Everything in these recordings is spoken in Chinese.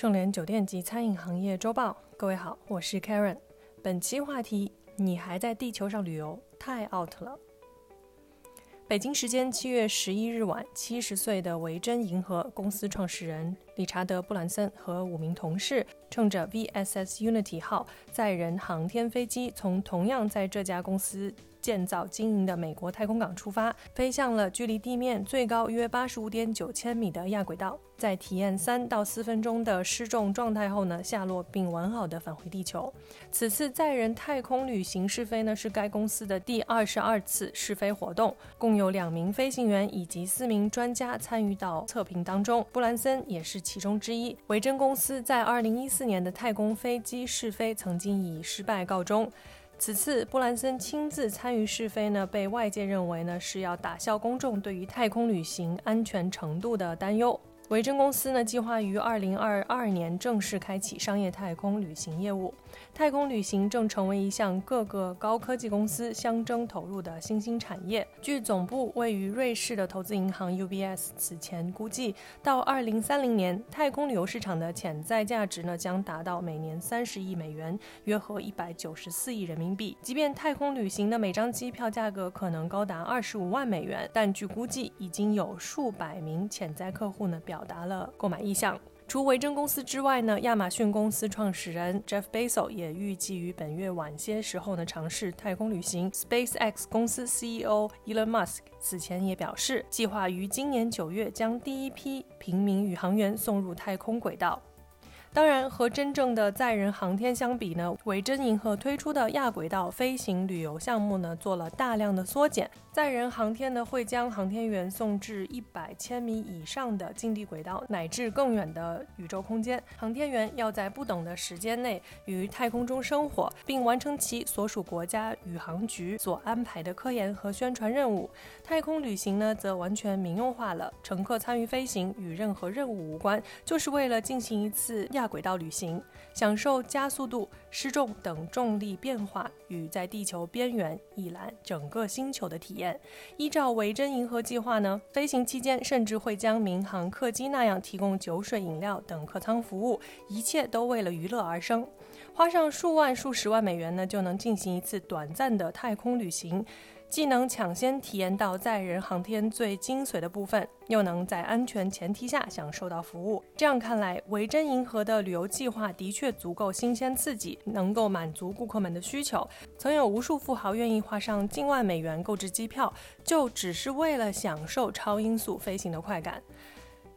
盛联酒店及餐饮行业周报，各位好，我是 Karen。本期话题：你还在地球上旅游，太 out 了。北京时间七月十一日晚，七十岁的维珍银河公司创始人理查德·布兰森和五名同事，乘着 VSS Unity 号载人航天飞机，从同样在这家公司。建造经营的美国太空港出发，飞向了距离地面最高约八十五点九千米的亚轨道，在体验三到四分钟的失重状态后呢，下落并完好的返回地球。此次载人太空旅行试飞呢，是该公司的第二十二次试飞活动，共有两名飞行员以及四名专家参与到测评当中，布兰森也是其中之一。维珍公司在二零一四年的太空飞机试飞曾经以失败告终。此次布兰森亲自参与试飞呢，被外界认为呢是要打消公众对于太空旅行安全程度的担忧。维珍公司呢，计划于二零二二年正式开启商业太空旅行业务。太空旅行正成为一项各个高科技公司相争投入的新兴产业。据总部位于瑞士的投资银行 UBS 此前估计，到二零三零年，太空旅游市场的潜在价值呢将达到每年三十亿美元，约合一百九十四亿人民币。即便太空旅行的每张机票价格可能高达二十五万美元，但据估计，已经有数百名潜在客户呢表。表达了购买意向。除维珍公司之外呢，亚马逊公司创始人 Jeff Bezos 也预计于本月晚些时候呢尝试太空旅行。SpaceX 公司 CEO Elon Musk 此前也表示，计划于今年九月将第一批平民宇航员送入太空轨道。当然，和真正的载人航天相比呢，维珍银河推出的亚轨道飞行旅游项目呢，做了大量的缩减。载人航天呢，会将航天员送至一百千米以上的近地轨道，乃至更远的宇宙空间。航天员要在不等的时间内于太空中生活，并完成其所属国家宇航局所安排的科研和宣传任务。太空旅行呢，则完全民用化了，乘客参与飞行与任何任务无关，就是为了进行一次亚轨道旅行，享受加速度、失重等重力变化与在地球边缘一览整个星球的体验。依照维珍银河计划呢，飞行期间甚至会将民航客机那样提供酒水、饮料等客舱服务，一切都为了娱乐而生。花上数万、数十万美元呢，就能进行一次短暂的太空旅行。既能抢先体验到载人航天最精髓的部分，又能在安全前提下享受到服务。这样看来，维珍银河的旅游计划的确足够新鲜刺激，能够满足顾客们的需求。曾有无数富豪愿意花上近万美元购置机票，就只是为了享受超音速飞行的快感。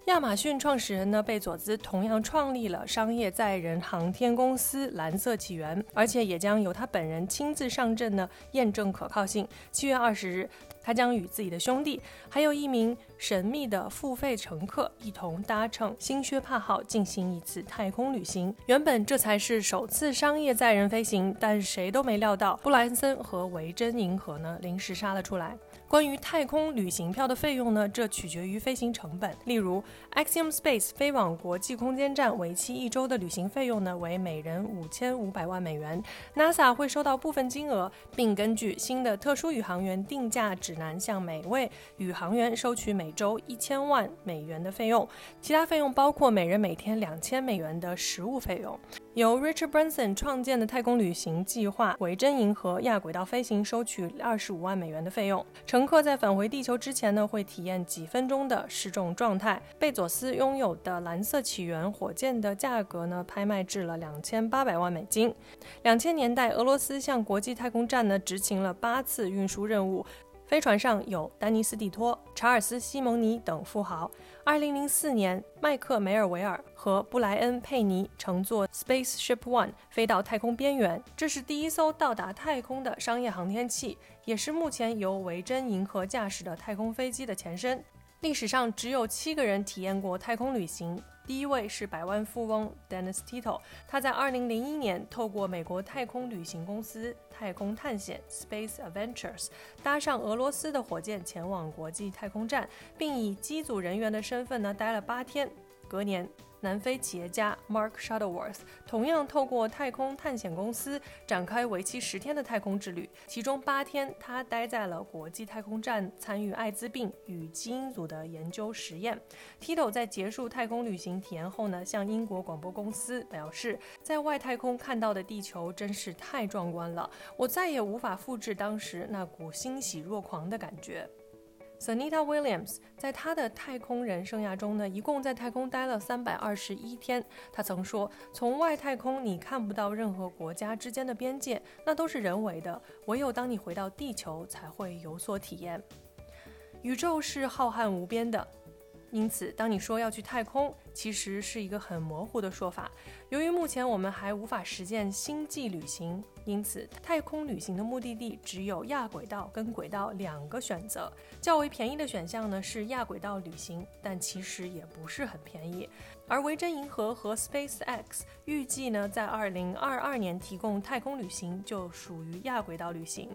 亚马逊创始人呢贝佐兹同样创立了商业载人航天公司蓝色起源，而且也将由他本人亲自上阵呢验证可靠性。七月二十日，他将与自己的兄弟，还有一名神秘的付费乘客一同搭乘新薛帕号进行一次太空旅行。原本这才是首次商业载人飞行，但谁都没料到布莱恩森和维珍银河呢临时杀了出来。关于太空旅行票的费用呢？这取决于飞行成本。例如，Axiom Space 飞往国际空间站为期一周的旅行费用呢，为每人五千五百万美元。NASA 会收到部分金额，并根据新的特殊宇航员定价指南，向每位宇航员收取每周一千万美元的费用。其他费用包括每人每天两千美元的食物费用。由 Richard Branson 创建的太空旅行计划维珍银河亚轨道飞行收取二十五万美元的费用。乘客在返回地球之前呢，会体验几分钟的失重状态。贝佐斯拥有的蓝色起源火箭的价格呢，拍卖至了两千八百万美金。两千年代，俄罗斯向国际太空站呢执行了八次运输任务。飞船上有丹尼斯·蒂托、查尔斯·西蒙尼等富豪。2004年，麦克梅尔维尔和布莱恩·佩尼乘坐 Spaceship One 飞到太空边缘，这是第一艘到达太空的商业航天器，也是目前由维珍银河驾驶的太空飞机的前身。历史上只有七个人体验过太空旅行。第一位是百万富翁 Dennis Tito，他在2001年透过美国太空旅行公司太空探险 Space Adventures 搭上俄罗斯的火箭前往国际太空站，并以机组人员的身份呢待了八天。隔年。南非企业家 Mark Shuttleworth 同样透过太空探险公司展开为期十天的太空之旅，其中八天他待在了国际太空站，参与艾滋病与基因组的研究实验。Tito 在结束太空旅行体验后呢，向英国广播公司表示，在外太空看到的地球真是太壮观了，我再也无法复制当时那股欣喜若狂的感觉。Sunita Williams 在他的太空人生涯中呢，一共在太空待了三百二十一天。他曾说：“从外太空你看不到任何国家之间的边界，那都是人为的。唯有当你回到地球，才会有所体验。宇宙是浩瀚无边的。”因此，当你说要去太空，其实是一个很模糊的说法。由于目前我们还无法实践星际旅行，因此太空旅行的目的地只有亚轨道跟轨道两个选择。较为便宜的选项呢是亚轨道旅行，但其实也不是很便宜。而维珍银河和 SpaceX 预计呢在二零二二年提供太空旅行，就属于亚轨道旅行。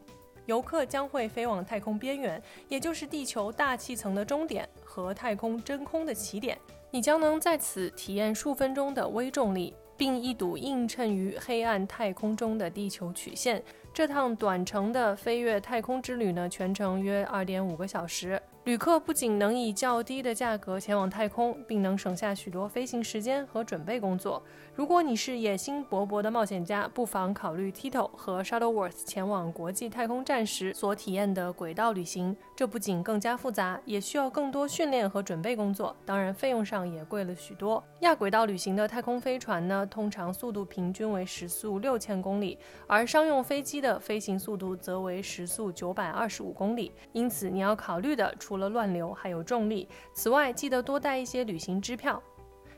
游客将会飞往太空边缘，也就是地球大气层的终点和太空真空的起点。你将能在此体验数分钟的微重力，并一睹映衬于黑暗太空中的地球曲线。这趟短程的飞越太空之旅呢，全程约二点五个小时。旅客不仅能以较低的价格前往太空，并能省下许多飞行时间和准备工作。如果你是野心勃勃的冒险家，不妨考虑 Tito 和 Shuttleworth 前往国际太空站时所体验的轨道旅行。这不仅更加复杂，也需要更多训练和准备工作，当然费用上也贵了许多。亚轨道旅行的太空飞船呢，通常速度平均为时速六千公里，而商用飞机的飞行速度则为时速九百二十五公里。因此，你要考虑的除了了乱流，还有重力。此外，记得多带一些旅行支票。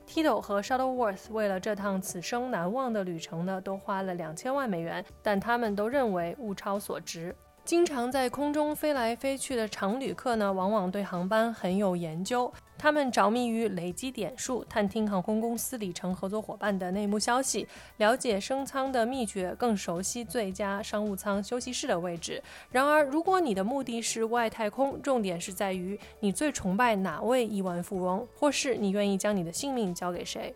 Tito 和 Shuttleworth 为了这趟此生难忘的旅程呢，都花了两千万美元，但他们都认为物超所值。经常在空中飞来飞去的常旅客呢，往往对航班很有研究。他们着迷于累积点数，探听航空公司里程合作伙伴的内幕消息，了解升舱的秘诀，更熟悉最佳商务舱休息室的位置。然而，如果你的目的是外太空，重点是在于你最崇拜哪位亿万富翁，或是你愿意将你的性命交给谁。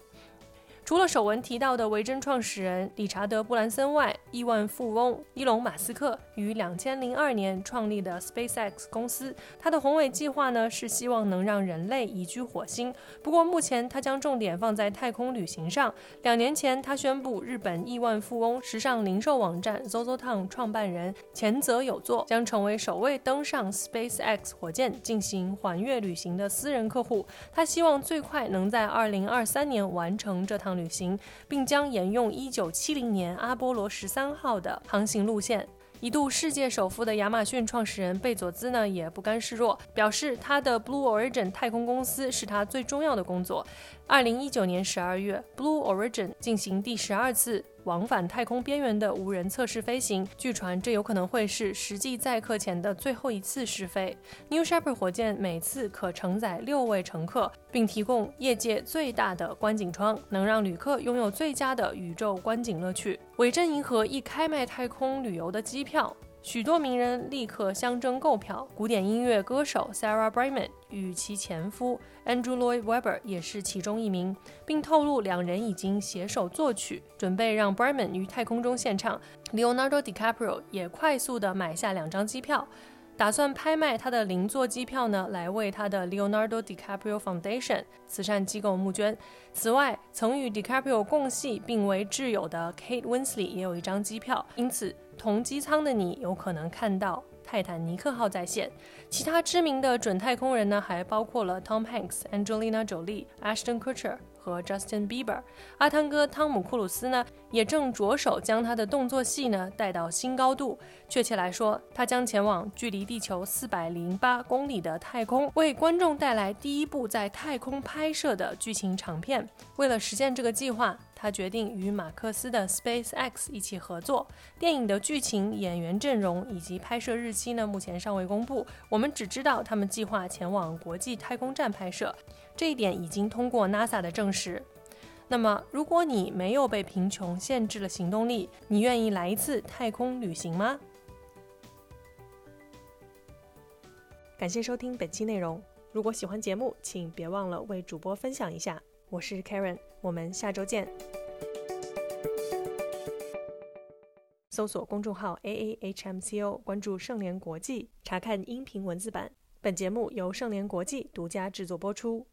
除了首文提到的维珍创始人理查德·布兰森外，亿万富翁伊隆·马斯克于两千零二年创立的 SpaceX 公司，他的宏伟计划呢是希望能让人类移居火星。不过目前他将重点放在太空旅行上。两年前，他宣布日本亿万富翁、时尚零售网站 ZOZOTOWN 创办人前泽有作将成为首位登上 SpaceX 火箭进行环月旅行的私人客户。他希望最快能在二零二三年完成这趟。旅行，并将沿用1970年阿波罗十三号的航行路线。一度世界首富的亚马逊创始人贝佐兹呢，也不甘示弱，表示他的 Blue Origin 太空公司是他最重要的工作。二零一九年十二月，Blue Origin 进行第十二次往返太空边缘的无人测试飞行。据传，这有可能会是实际载客前的最后一次试飞。New Shepard 火箭每次可承载六位乘客，并提供业界最大的观景窗，能让旅客拥有最佳的宇宙观景乐趣。伟珍银河一开卖太空旅游的机票。许多名人立刻相争购票，古典音乐歌手 Sarah Brightman 与其前夫 Andrew Lloyd Webber 也是其中一名，并透露两人已经携手作曲，准备让 Brightman 于太空中献唱。Leonardo DiCaprio 也快速地买下两张机票。打算拍卖他的邻座机票呢，来为他的 Leonardo DiCaprio Foundation 慈善机构募捐。此外，曾与 DiCaprio 共戏并为挚友的 Kate Winslet 也有一张机票，因此同机舱的你有可能看到泰坦尼克号在线。其他知名的准太空人呢，还包括了 Tom Hanks、Angelina Jolie、Ashton Kutcher。和 Justin Bieber，阿汤哥汤姆·库鲁斯呢，也正着手将他的动作戏呢带到新高度。确切来说，他将前往距离地球四百零八公里的太空，为观众带来第一部在太空拍摄的剧情长片。为了实现这个计划，他决定与马克思的 SpaceX 一起合作。电影的剧情、演员阵容以及拍摄日期呢，目前尚未公布。我们只知道他们计划前往国际太空站拍摄。这一点已经通过 NASA 的证实。那么，如果你没有被贫穷限制了行动力，你愿意来一次太空旅行吗？感谢收听本期内容。如果喜欢节目，请别忘了为主播分享一下。我是 Karen，我们下周见。搜索公众号 A A H M C O，关注盛联国际，查看音频文字版。本节目由盛联国际独家制作播出。